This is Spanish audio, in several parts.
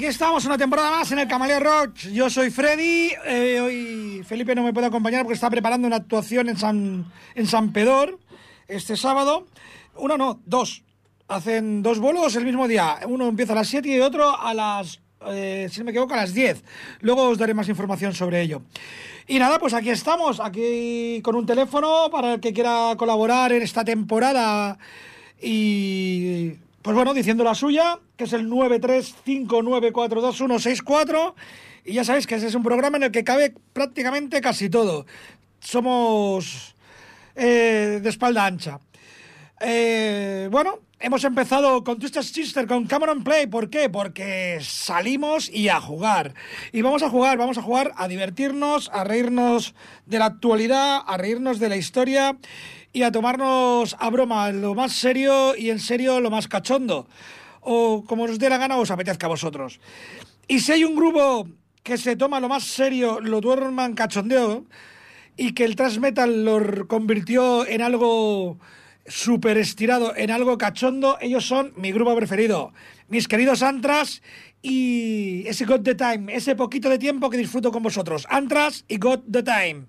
Aquí estamos una temporada más en el Camaleón Roach. Yo soy Freddy. Eh, hoy Felipe no me puede acompañar porque está preparando una actuación en San, en San Pedor este sábado. Uno no, dos. Hacen dos bolos el mismo día. Uno empieza a las 7 y otro a las eh, si no me equivoco, a las 10. Luego os daré más información sobre ello. Y nada, pues aquí estamos, aquí con un teléfono para el que quiera colaborar en esta temporada y pues bueno, diciendo la suya, que es el 935942164. Y ya sabéis que ese es un programa en el que cabe prácticamente casi todo. Somos eh, de espalda ancha. Eh, bueno, hemos empezado con Twisted Sister, con Cameron Play. ¿Por qué? Porque salimos y a jugar. Y vamos a jugar, vamos a jugar a divertirnos, a reírnos de la actualidad, a reírnos de la historia y a tomarnos a broma lo más serio y en serio lo más cachondo. O como os dé la gana os apetezca a vosotros. Y si hay un grupo que se toma lo más serio, lo duerma en cachondeo, y que el thrash metal lo convirtió en algo súper estirado, en algo cachondo, ellos son mi grupo preferido. Mis queridos Antras y ese Got the Time, ese poquito de tiempo que disfruto con vosotros. Antras y Got the Time.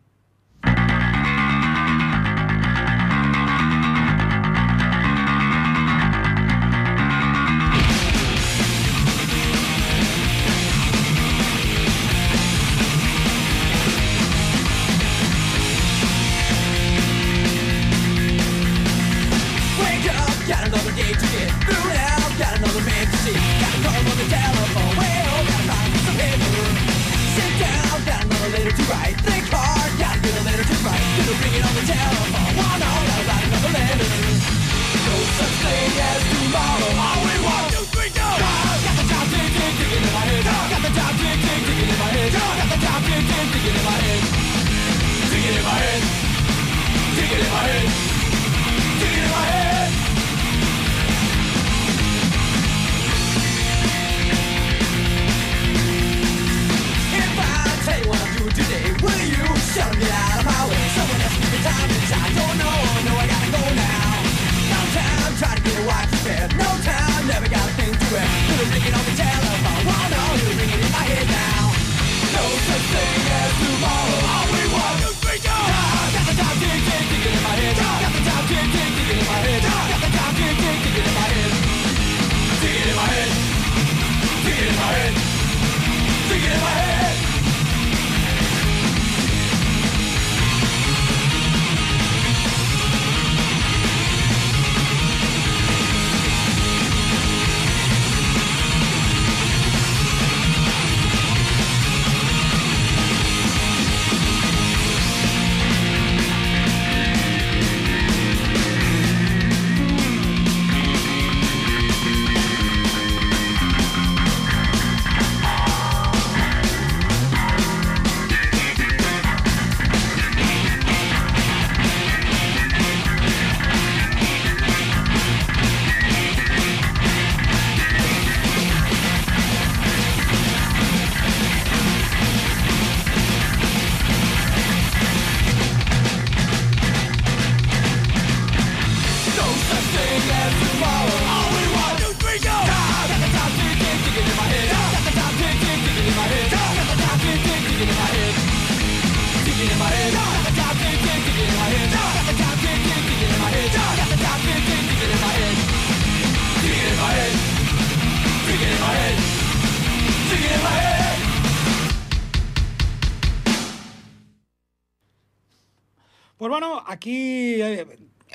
Pues bueno, aquí eh,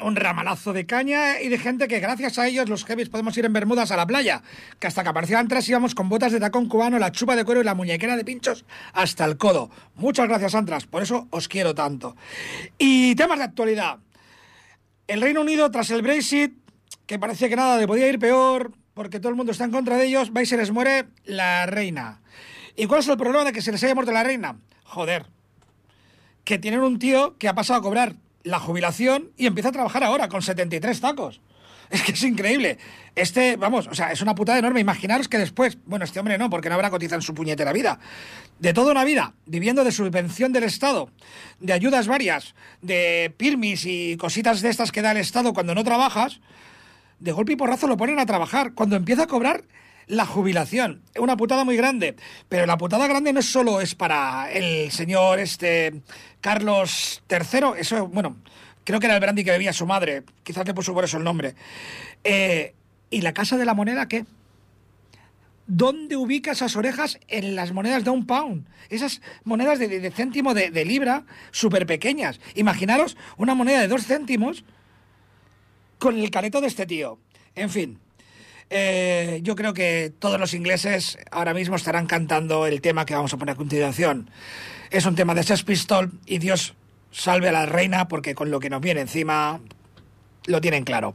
un ramalazo de caña y de gente que gracias a ellos los heavies podemos ir en Bermudas a la playa. Que hasta que aparecían tres íbamos con botas de tacón cubano, la chupa de cuero y la muñequera de pinchos hasta el codo. Muchas gracias, Antras, por eso os quiero tanto. Y temas de actualidad. El Reino Unido, tras el Brexit, que parece que nada le podía ir peor, porque todo el mundo está en contra de ellos, va y se les muere la reina. ¿Y cuál es el problema de que se les haya muerto la reina? Joder, que tienen un tío que ha pasado a cobrar la jubilación y empieza a trabajar ahora con 73 tacos. Es que es increíble. Este, vamos, o sea, es una putada enorme. Imaginaros que después, bueno, este hombre no, porque no habrá cotizado en su puñetera vida. De toda una vida, viviendo de subvención del Estado, de ayudas varias, de pirmis y cositas de estas que da el Estado cuando no trabajas, de golpe y porrazo lo ponen a trabajar. Cuando empieza a cobrar la jubilación. Una putada muy grande. Pero la putada grande no solo es para el señor este Carlos III. Eso, bueno, creo que era el brandy que bebía su madre. Quizás le puso por eso el nombre. Eh, ¿Y la Casa de la Moneda qué? ¿Dónde ubica esas orejas en las monedas de un pound? Esas monedas de, de- de céntimo de, de libra súper pequeñas. Imaginaros una moneda de dos céntimos con el careto de este tío. En fin, eh, yo creo que todos los ingleses ahora mismo estarán cantando el tema que vamos a poner a continuación. Es un tema de Sex Pistol y Dios salve a la reina porque con lo que nos viene encima lo tienen claro.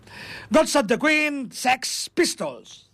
God Save the Queen, Sex Pistols.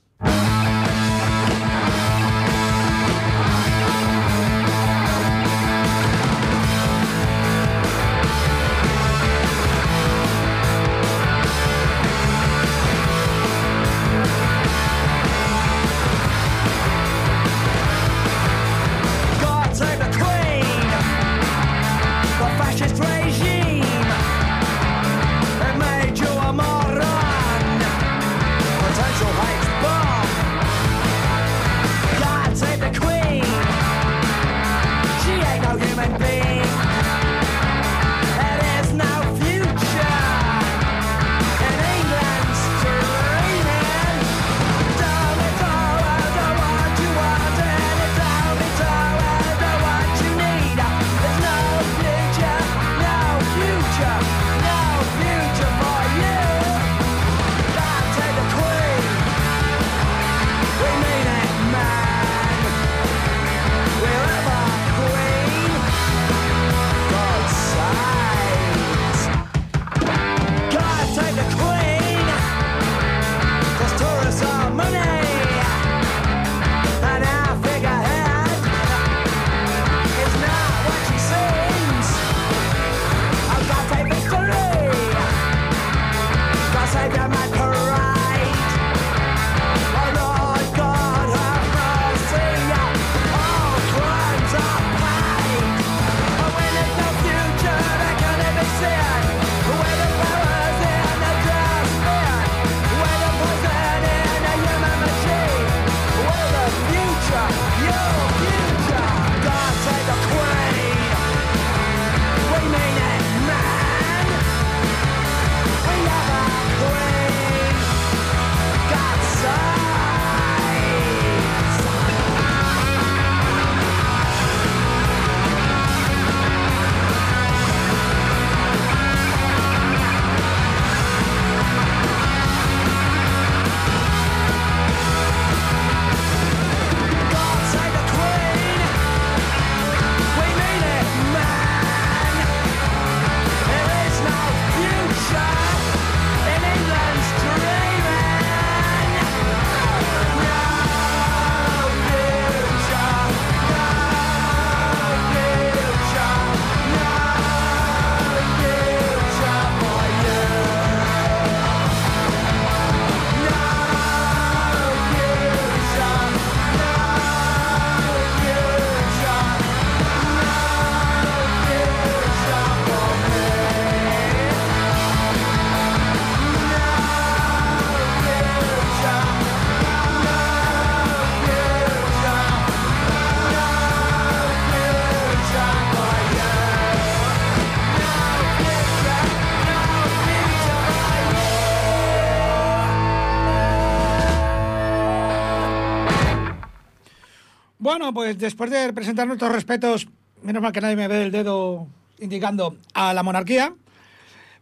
Bueno, pues después de presentar nuestros respetos, menos mal que nadie me ve el dedo indicando a la monarquía,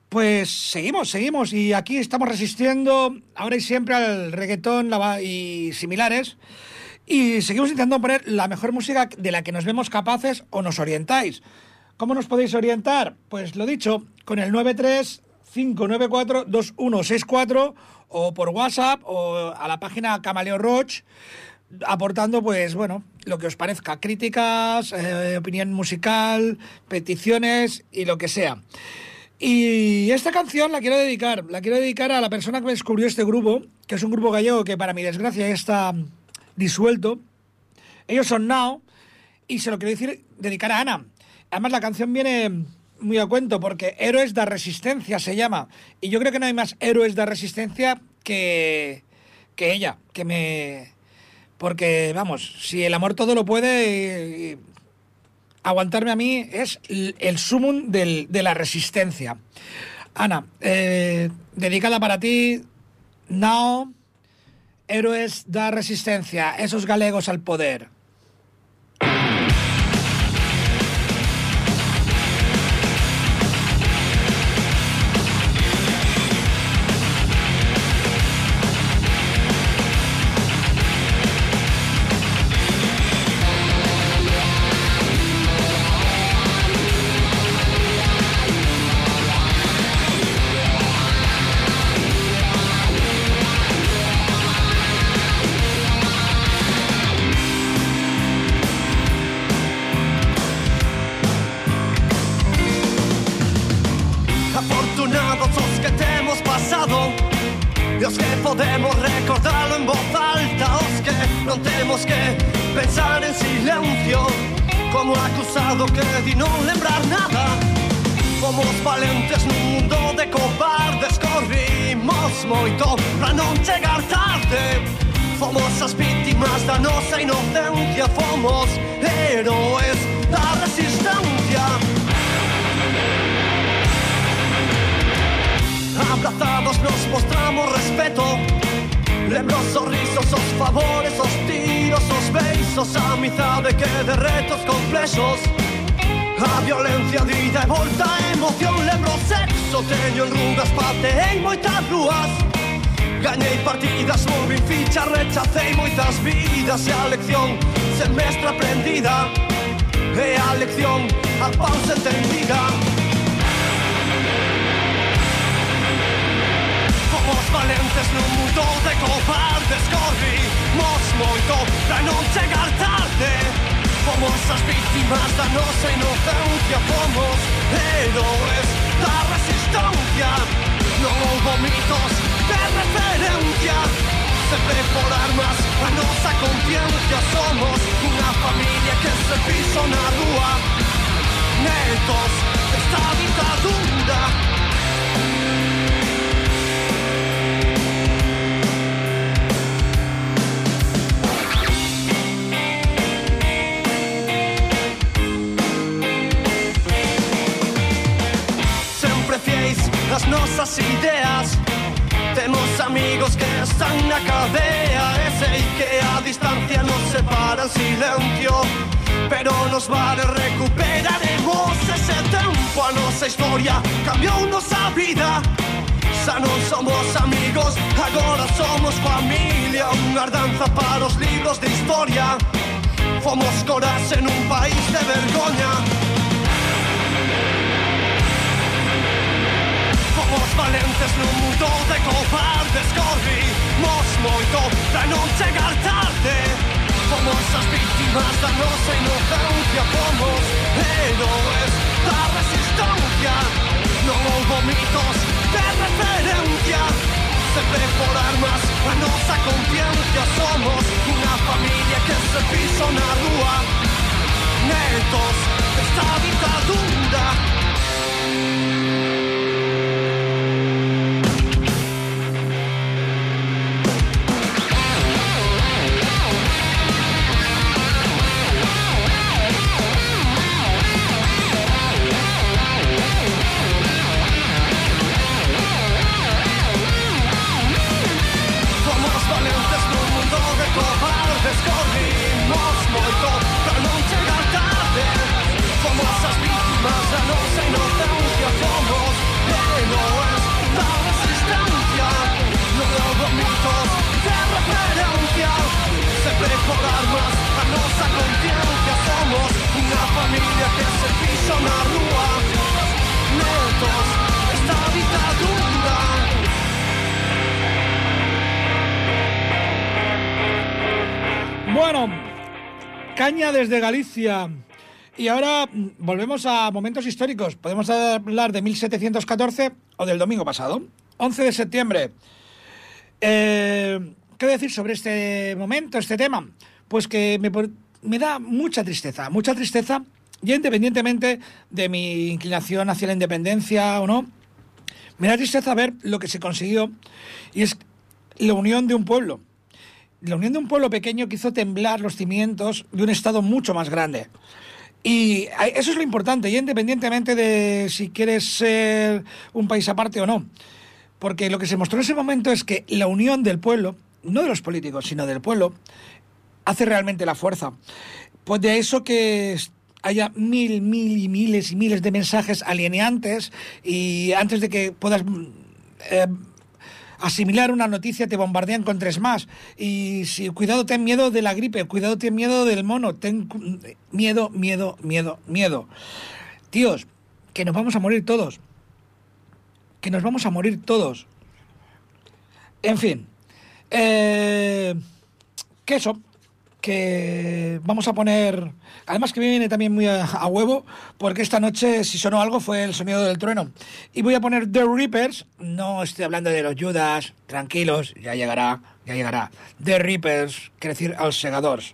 pues seguimos, seguimos y aquí estamos resistiendo ahora y siempre al reggaetón y similares y seguimos intentando poner la mejor música de la que nos vemos capaces o nos orientáis. ¿Cómo nos podéis orientar? Pues lo dicho, con el 93 594 2164 o por WhatsApp o a la página Camaleo Roach aportando pues bueno lo que os parezca. Críticas eh, opinión musical peticiones y lo que sea. Y esta canción la quiero dedicar la quiero dedicar a la persona que me descubrió este grupo que es un grupo gallego que para mi desgracia ya está disuelto. Ellos son Now y se lo quiero decir dedicar a Ana. Además la canción viene muy a cuento porque Héroes de Resistencia se llama. Y yo creo que no hay más héroes de resistencia que que ella que me porque, vamos, si el amor todo lo puede, eh, aguantarme a mí es el sumum del- de la resistencia. Ana, eh, dedicada para ti, Now, Héroes da Resistencia, esos galegos al poder. valentes mundo de cobardes Corrimos moito pra non chegar tarde. Fomos as vítimas da nosa inocencia Fomos héroes da resistencia. Abrazados nos mostramos respeto. Lembrosos risos, os favores, os tiros, os besos Amizade que de retos complexos. A violencia dita e volta a emoción. Lembro sexo, teño enrugas, pateei moitas rúas. Gañei partidas, movi ficha, rechacei moitas vidas. E a lección semestre aprendida. E a lección a pausa entendida. Fomos valentes nun mundo de cobardes Corrimos moito pra non chegar tarde. Fomos as víctimas da nosa inocencia Fomos héroes da resistencia. Non houbo mitos de referencia Sempre por armas a nosa conciencia. Somos unha familia que se piso na rúa. Netos historia cambiou nosa vida. Xa non somos amigos, agora somos familia Unha ardanza para os libros de historia. Fomos coraxe nun país de vergoña. Fomos valentes nun mundo de cobardes Corrimos moito pra non chegar tarde. Fomos as víctimas da nosa inocencia Fomos héroes resistencia Non houbo mitos de referencia. Sempre por armas a nosa conciencia Somos unha familia que se piso na rúa. Netos desta ditadura Fomos Bueno, caña desde Galicia. Y ahora mm, volvemos a momentos históricos. Podemos hablar de 1714 o del domingo pasado, 11 de septiembre. Eh, ¿Qué decir sobre este momento, este tema? Pues que me, me da mucha tristeza, mucha tristeza, y independientemente de mi inclinación hacia la independencia o no, me da tristeza ver lo que se consiguió y es la unión de un pueblo. La unión de un pueblo pequeño que hizo temblar los cimientos de un Estado mucho más grande. Y a- eso es lo importante, y independientemente de si quieres ser un país aparte o no. Porque lo que se mostró en ese momento es que la unión del pueblo, no de los políticos, sino del pueblo, hace realmente la fuerza. Pues de eso que haya mil, mil y miles y miles de mensajes alieneantes y antes de que puedas eh, asimilar una noticia te bombardean con tres más. Y si cuidado, ten miedo de la gripe, cuidado, ten miedo del mono, ten miedo, miedo, miedo, miedo. Tíos, que nos vamos a morir todos. Que nos vamos a morir todos. En fin. Eh, que eso, que vamos a poner, además que viene también muy a, huevo, porque esta noche si sonó algo fue el sonido del trueno. Y voy a poner The Reapers, no estoy hablando de los Judas, tranquilos, ya llegará, ya llegará. The Reapers, quiere decir als segadors,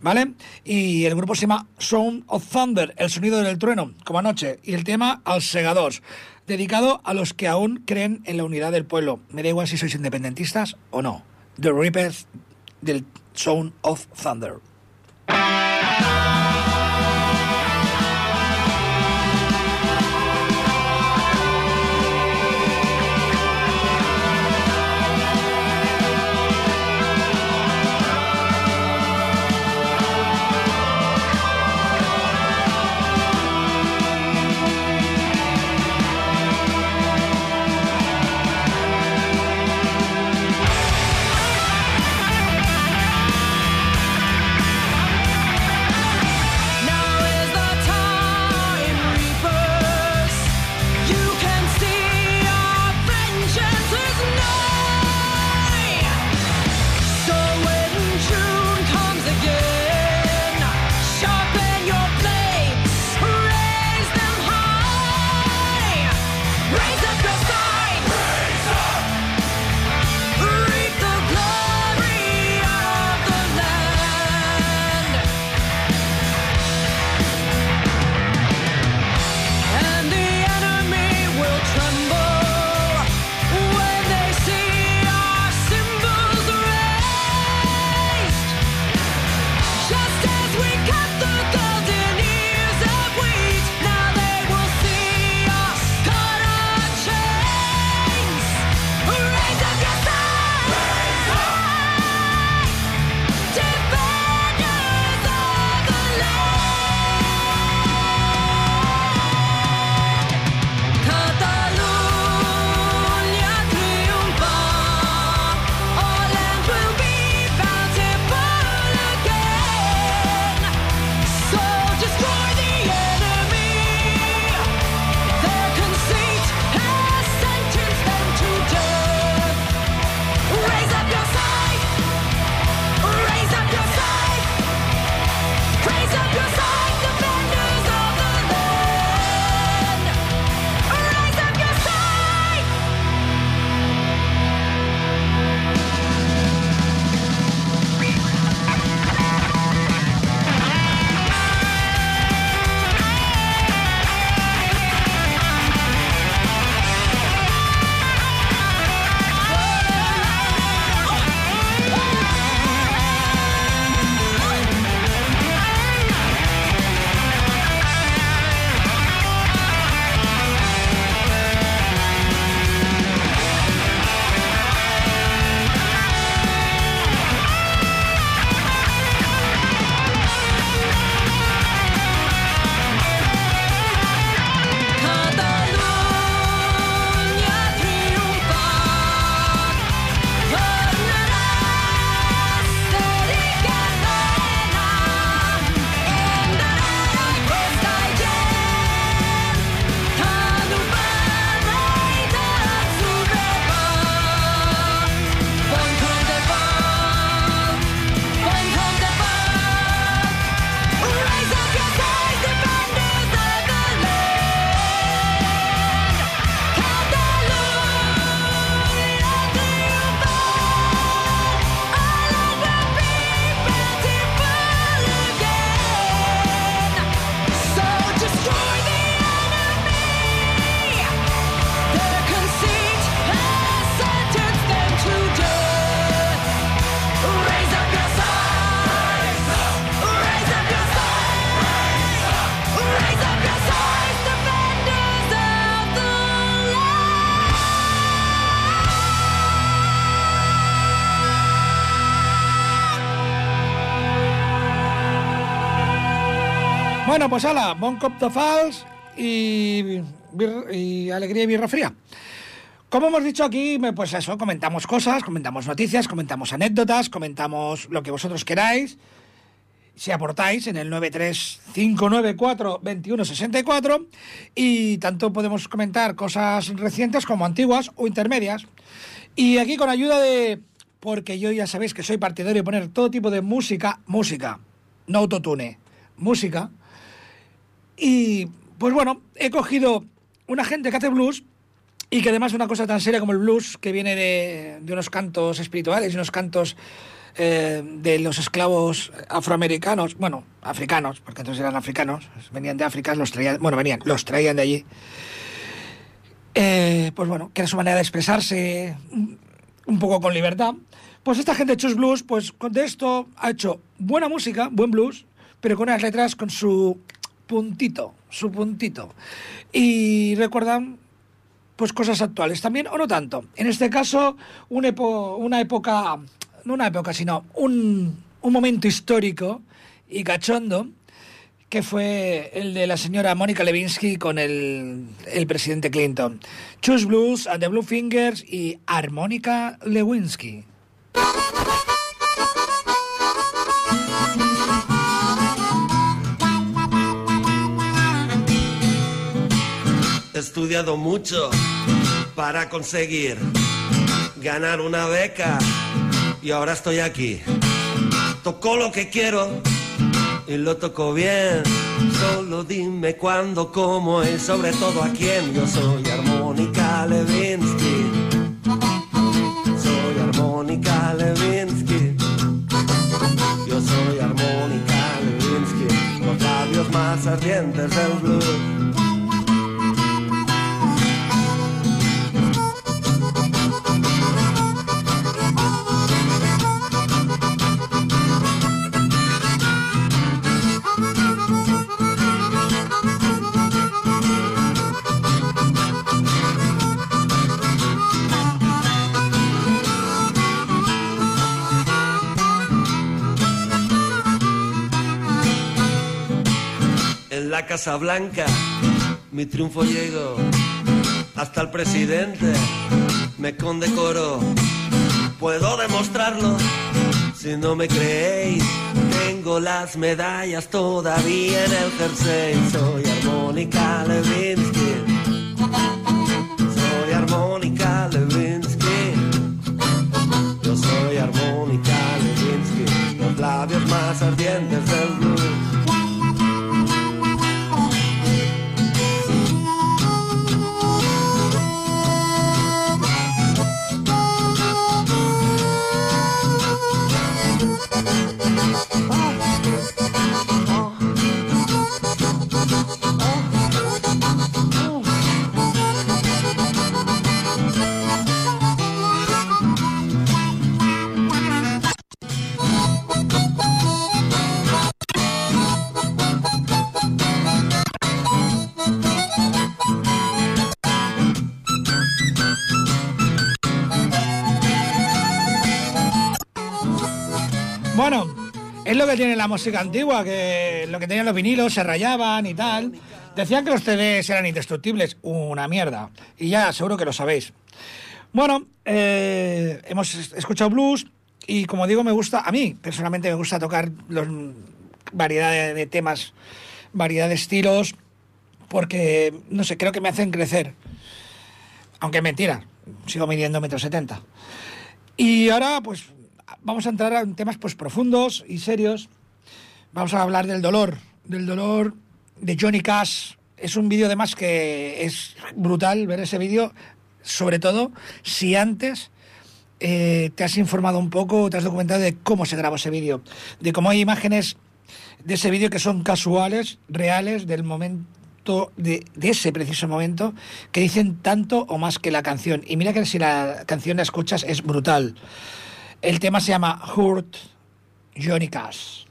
¿vale? Y el grupo se llama Sound of Thunder, el sonido del trueno, como anoche, y el tema als segadors, dedicado a los que aún creen en la unidad del pueblo. Me da igual si sois independentistas o no. The Reapers del Sound of Thunder. Pues ala, bon cop de y, y alegría y birra fría. Como hemos dicho aquí, pues eso, comentamos cosas, comentamos noticias, comentamos anécdotas, comentamos lo que vosotros queráis. Si aportáis en el 935942164 y tanto podemos comentar cosas recientes como antiguas o intermedias. Y aquí con ayuda de porque yo ya sabéis que soy partidario de poner todo tipo de música, música, no autotune, música. Y pues bueno, he cogido una gente que hace blues y que además una cosa tan seria como el blues, que viene de, de unos cantos espirituales y unos cantos eh, de los esclavos afroamericanos, bueno, africanos, porque entonces eran africanos, venían de África, los traían, bueno, venían, los traían de allí. Eh, pues bueno, que era su manera de expresarse un- poco con libertad. Pues esta gente Chus Blues, pues de esto ha hecho buena música, buen blues, pero con unas letras con su puntito, su puntito. Y recuerdan pues cosas actuales también o no tanto. En este caso, un epo- una época, no una época, sino un, un momento histórico y cachondo que fue el de la señora Mónica Lewinsky con el, el presidente Clinton. Choose Blues and the Blue Fingers y Armónica Lewinsky. He estudiado mucho para conseguir ganar una beca y ahora estoy aquí. Toco lo que quiero y lo toco bien. Solo dime cuándo, cómo y sobre todo a quién. Yo soy Armónica Levinsky. Soy Armónica Levinsky. Yo soy Armónica Levinsky. Los labios más ardientes del blues. La Casa Blanca mi triunfo llegó hasta el presidente me condecoró. Puedo demostrarlo si no me creéis. Tengo las medallas todavía en el jersey. Soy Armónica Levinsky. Soy Armónica Levinsky. Yo soy Armónica Levinsky. Los labios más ardientes del tiene la música antigua, que lo que tenían los vinilos se rayaban y tal. Decían que los CDs eran indestructibles, una mierda. Y ya seguro que lo sabéis. Bueno, eh, hemos es- escuchado blues y como digo, me gusta, a mí personalmente me gusta tocar los, variedad de, de temas, variedad de estilos, porque, no sé, creo que me hacen crecer. Aunque es mentira, sigo midiendo metro setenta. Y ahora, pues, vamos a entrar en temas pues profundos y serios. Vamos a hablar del dolor, del dolor de Johnny Cash. Es un vídeo además que es brutal ver ese vídeo, sobre todo si antes eh, te has informado un poco, te has documentado de cómo se grabó ese vídeo, de cómo hay imágenes de ese vídeo que son casuales, reales, del momento, de, de ese preciso momento, que dicen tanto o más que la canción. Y mira que si la canción la escuchas es brutal. El tema se llama Hurt Johnny Cash.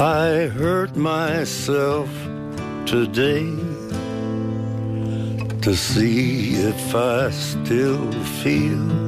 I hurt myself today to see if I still feel.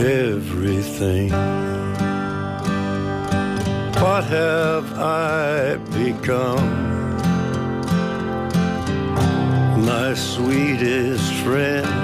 everything. What have I become? My sweetest friend.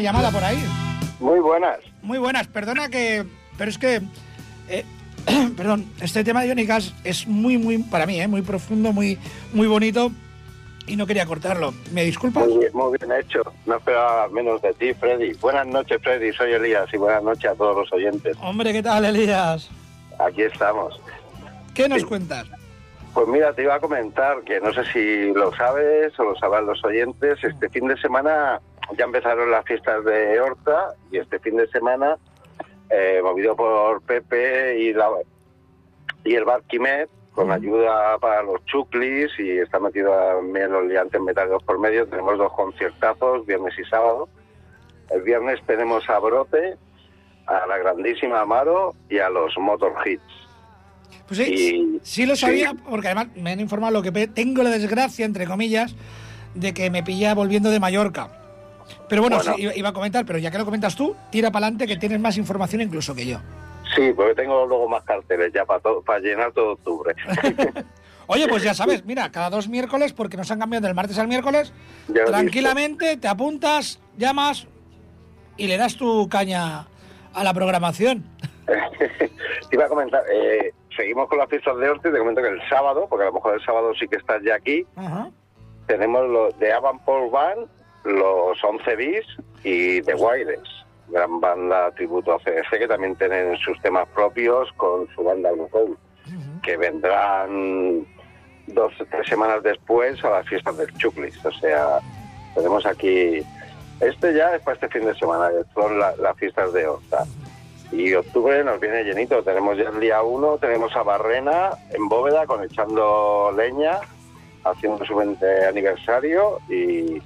una llamada por ahí. Muy buenas. Muy buenas, perdona que. Pero es que. eh, perdón, este tema de Cash es muy, muy, para mí, eh, muy profundo, muy, muy bonito y no quería cortarlo. ¿Me disculpas? Muy bien, muy bien hecho. No esperaba menos de ti, Freddy. Buenas noches, Freddy. Soy Elías y buenas noches a todos los oyentes. Hombre, ¿qué tal, Elías? Aquí estamos. ¿Qué nos Sí. cuentas? Pues mira, te iba a comentar que no sé si lo sabes o lo sabrán los oyentes. Este fin de semana ya empezaron las fiestas de Horta y este fin de semana, eh, movido por Pepe y, la, y el Bar Quimet, con ayuda para los chuclis y está metido también los liantes metálicos por medio, tenemos dos conciertazos, viernes y sábado. El viernes tenemos a Brote, a la grandísima Amaro y a los Motor Hits. Pues sí, Y- sí lo sabía, sí. porque además me han informado lo que tengo la desgracia, entre comillas, de que me pilla volviendo de Mallorca. Pero bueno, Bueno. sí, iba- a comentar, pero ya que lo comentas tú, tira para adelante que tienes más información incluso que yo. Sí, porque tengo luego más carteles ya para, to- para llenar todo octubre. Oye, pues ya sabes, mira, cada dos miércoles, porque nos han cambiado del martes al miércoles, lo tranquilamente te apuntas, llamas y le das tu caña a la programación. Te iba a comentar, eh, seguimos con las fiestas de Horta y te comento que el sábado, porque a lo mejor el sábado sí que estás ya aquí, Ajá. tenemos los de Avan Paul Band, los 11 bis y The Wireless, gran banda tributo a CDC que también tienen sus temas propios con su banda Blue que vendrán dos o tres semanas después a las fiestas del Chuclis. O sea, tenemos aquí... Este ya es para este fin de semana, que son la- las fiestas de Horta. Y octubre nos viene llenito. Tenemos ya el día 1, tenemos a Barrena en Bóveda con echando leña, haciendo su 20 aniversario y,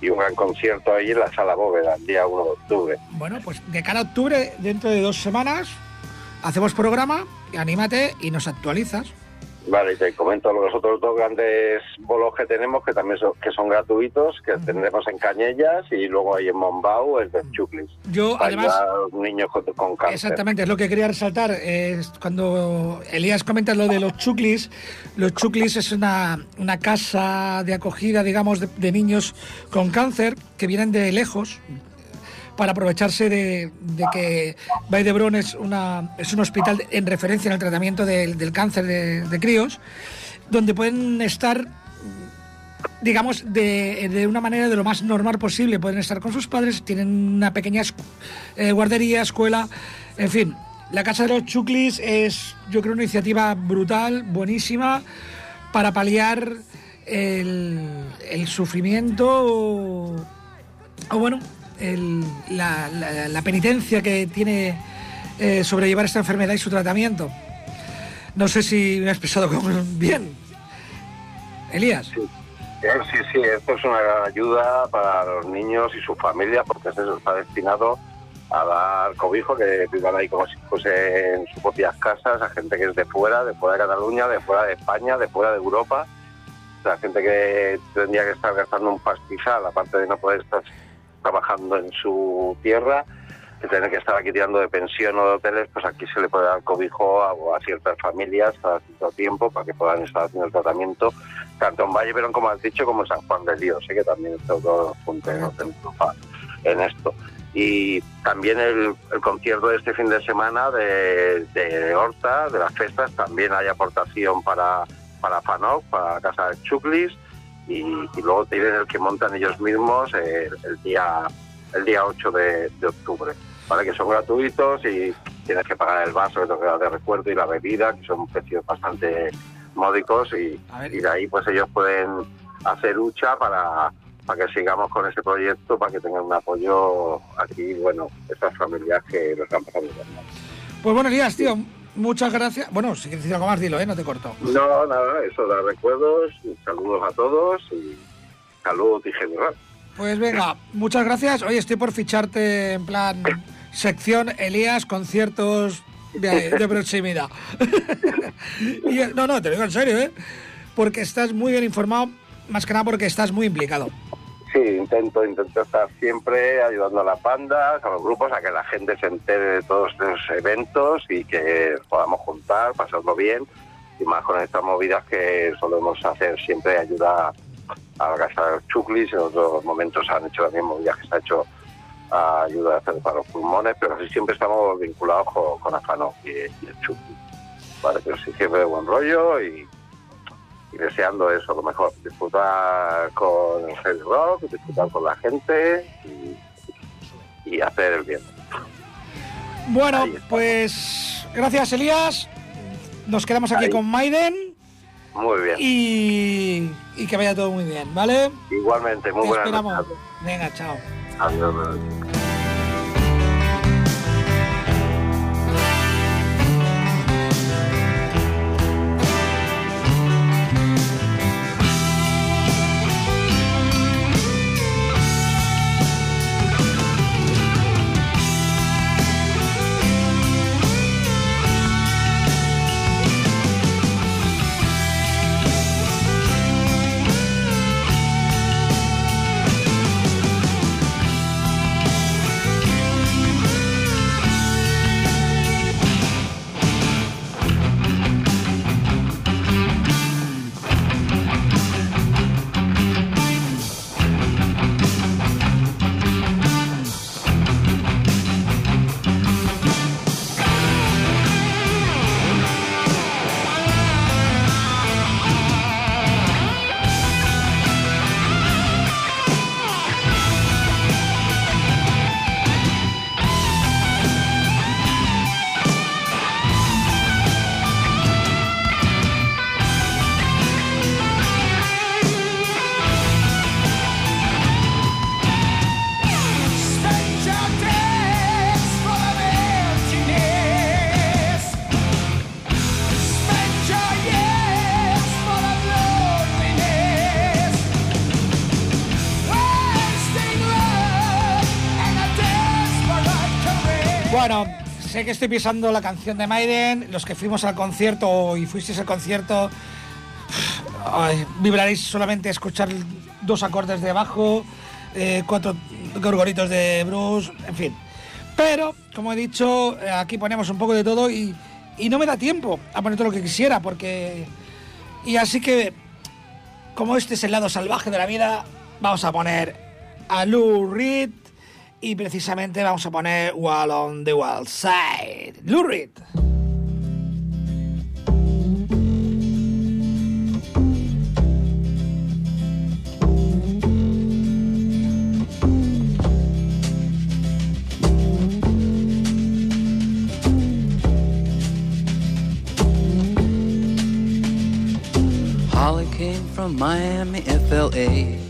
y un gran concierto ahí en la sala Bóveda el día 1 de octubre. Bueno, pues de cara octubre, dentro de dos semanas, hacemos programa, anímate y nos actualizas. Vale, y te comento los otros dos grandes bolos que tenemos, que también son, que son gratuitos, que tendremos en Cañellas y luego hay en Mombau el de Chuclis. Yo, para además- niños con, con cáncer. Exactamente, es lo que quería resaltar. Es cuando Elías comenta lo de los chuclis, los chuclis es una, una casa de acogida, digamos, de, de niños con cáncer que vienen de lejos para aprovecharse de, de que Vall es, una, es un hospital en referencia en el tratamiento del, del cáncer de, de críos, donde pueden estar digamos, de, de una manera de lo más normal posible. Pueden estar con sus padres, tienen una pequeña eh, guardería, escuela, en fin. La Casa de los Chuclis es, yo creo, una iniciativa brutal, buenísima, para paliar el, el sufrimiento o, o, bueno, el- la, la- la penitencia que tiene eh, sobrellevar esta enfermedad y su tratamiento. No sé si me he expresado con- bien. Elías. Eh, Sí, sí, esto es una gran ayuda para los niños y sus familias porque eso está destinado a dar cobijo, que vivan ahí como si fuese en sus propias casas, a gente que es de fuera, de fuera de Cataluña, de fuera de España, de fuera de Europa. Sea, gente que tendría que estar gastando un pastizal, aparte de no poder estar trabajando en su tierra, que tener que estar aquí tirando de pensión o de hoteles, pues aquí se le puede dar cobijo a, a ciertas familias a cierto tiempo para que puedan estar haciendo el tratamiento tanto en Valle Verón, como has dicho, como en San Juan del Río. Sé que también está todo junto en esto. Y también el, el concierto de este fin de semana de, de Horta, de las festas, también hay aportación para, para FANOC, para Casa de Chuclis, y, y luego tienen el que montan ellos mismos el, el día el día 8 de, de octubre. ¿vale? Que son gratuitos y tienes que pagar el vaso te de recuerdo y la bebida, que son precios bastante módicos y, y de ahí pues ellos pueden hacer lucha para, para que sigamos con ese proyecto, para que tengan un apoyo aquí, bueno, estas familias que pasando bien mal. Pues bueno, Elías, tío, muchas gracias. Bueno, si quieres decir algo más, dilo, ¿eh? No te corto. No, nada, eso da recuerdos, saludos a todos y salud y general. Pues venga, muchas gracias. Oye, estoy por ficharte en plan sección Elías, conciertos de, de proximidad. Y, no, no, te lo digo en serio, ¿eh? Porque estás muy bien informado, más que nada porque estás muy implicado. Sí, intento, intento estar siempre ayudando a las bandas, a los grupos, a que la gente se entere de todos estos eventos y que podamos juntar, pasarlo bien y más con estas movidas que solemos hacer siempre ayuda a los Chuclis, en otros momentos han hecho también movidas que se ha hecho a ayuda a hacer para los pulmones, pero así siempre estamos vinculados con, con Afano y, y el Chuclis. Vale, pero sí siempre de buen rollo y, y deseando eso, lo mejor, disfrutar con el rock, disfrutar con la gente y, y hacer el bien. Bueno, pues gracias, Elías. Nos quedamos aquí Ahí. con Maiden Muy bien. y, y que vaya todo muy bien, ¿vale? Igualmente, muy Te buenas esperamos. noches. Venga, chao. Adiós. Spend que estoy pisando la canción de Maiden. Los que fuimos al concierto y fuisteis al concierto, vibraréis solamente a escuchar dos acordes de bajo, eh, cuatro gorgoritos de Bruce, en fin. Pero, como he dicho, aquí ponemos un poco de todo y, y no me da tiempo a poner todo lo que quisiera, porque. Y así que, como este es el lado salvaje de la vida, vamos a poner a Lou Reed y precisamente vamos a poner Wall on the Wild Side. Lou. Holly came from Miami, FLA.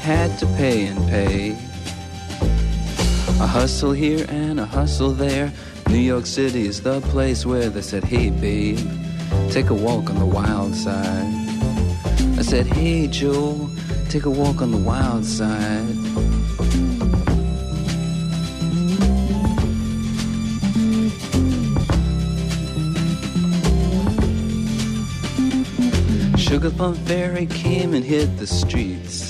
had to pay and pay. A hustle here and a hustle there. New York City is the place where they said, Hey, babe, take a walk on the wild side. I said, Hey, Joe, take a walk on the wild side. Sugar Plum Fairy came and hit the streets.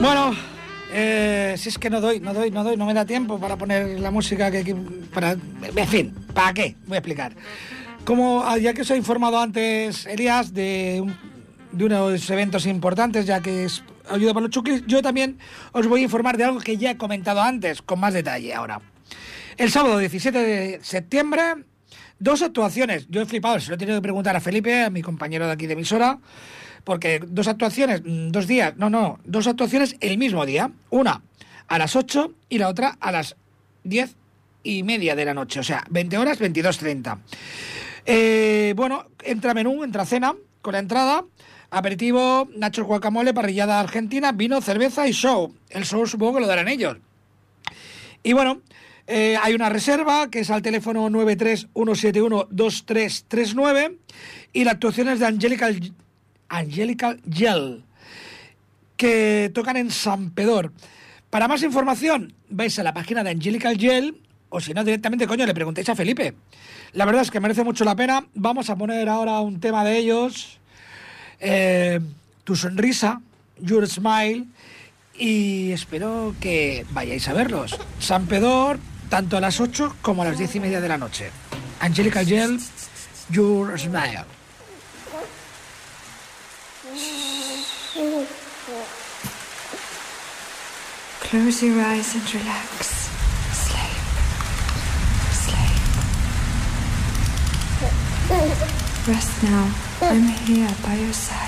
Bueno, eh, si es que no doy, no doy, no doy, no me da tiempo para poner la música que... que para, en fin, ¿para qué? Voy a explicar. Como ah, ya que os he informado antes, Elías, de, de unos eventos importantes, ya que es ayuda para los chuclis, yo también os voy a informar de algo que ya he comentado antes, con más detalle ahora. El sábado 17 de septiembre, dos actuaciones. Yo he flipado, se lo he tenido que preguntar a Felipe, a mi compañero de aquí de emisora, porque dos actuaciones, mm, dos días, no, no, dos actuaciones el mismo día. Una a las 8 y la otra a las 10 y media de la noche, o sea, 20 horas, 22.30. Eh, bueno, entra menú, entra cena, con la entrada, aperitivo, nachos guacamole, parrillada argentina, vino, cerveza y show. El show supongo que lo darán ellos. Y bueno, Eh, hay una reserva que es al teléfono 931712339 y la actuación es de Angelical, Angelical Gel, que tocan en San Pedor. Para más información, vais a la página de Angelical Gel o si no, directamente, coño, le preguntéis a Felipe. La verdad es que merece mucho la pena. Vamos a poner ahora un tema de ellos. Eh, tu sonrisa, Your Smile. Y espero que vayáis a verlos. San Pedor, tanto a las 8 como a las 10 y media de la noche. Angelical Gel, Your Smile. Close your eyes and relax. Rest now. I'm here by your side.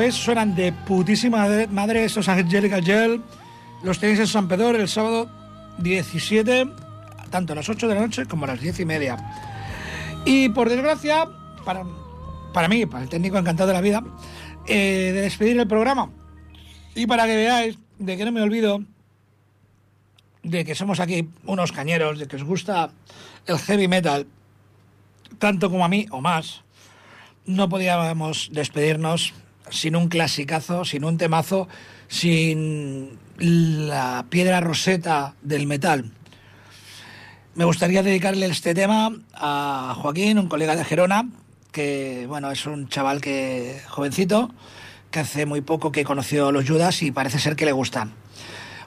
Ves, suenan de putísima madre estos Angelica Gel. Los tenéis en San Pedro el sábado 17, tanto a las 8 de la noche como a las 10 y media. Y por desgracia, para, para mí, para el técnico encantado de la vida, eh, de despedir el programa. Y para que veáis de que no me olvido de que somos aquí unos cañeros, de que os gusta el heavy metal, tanto como a mí o más, no podíamos despedirnos sin un clasicazo, sin un temazo, sin la piedra roseta del metal. Me gustaría dedicarle este tema a Joaquín, un colega de Gerona, que bueno, es un chaval que jovencito, que hace muy poco que conoció los Judas y parece ser que le gustan.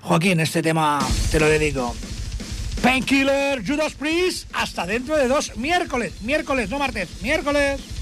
Joaquín, este tema te lo dedico. Painkiller, Judas Priest, hasta dentro de dos miércoles, miércoles, no martes, miércoles.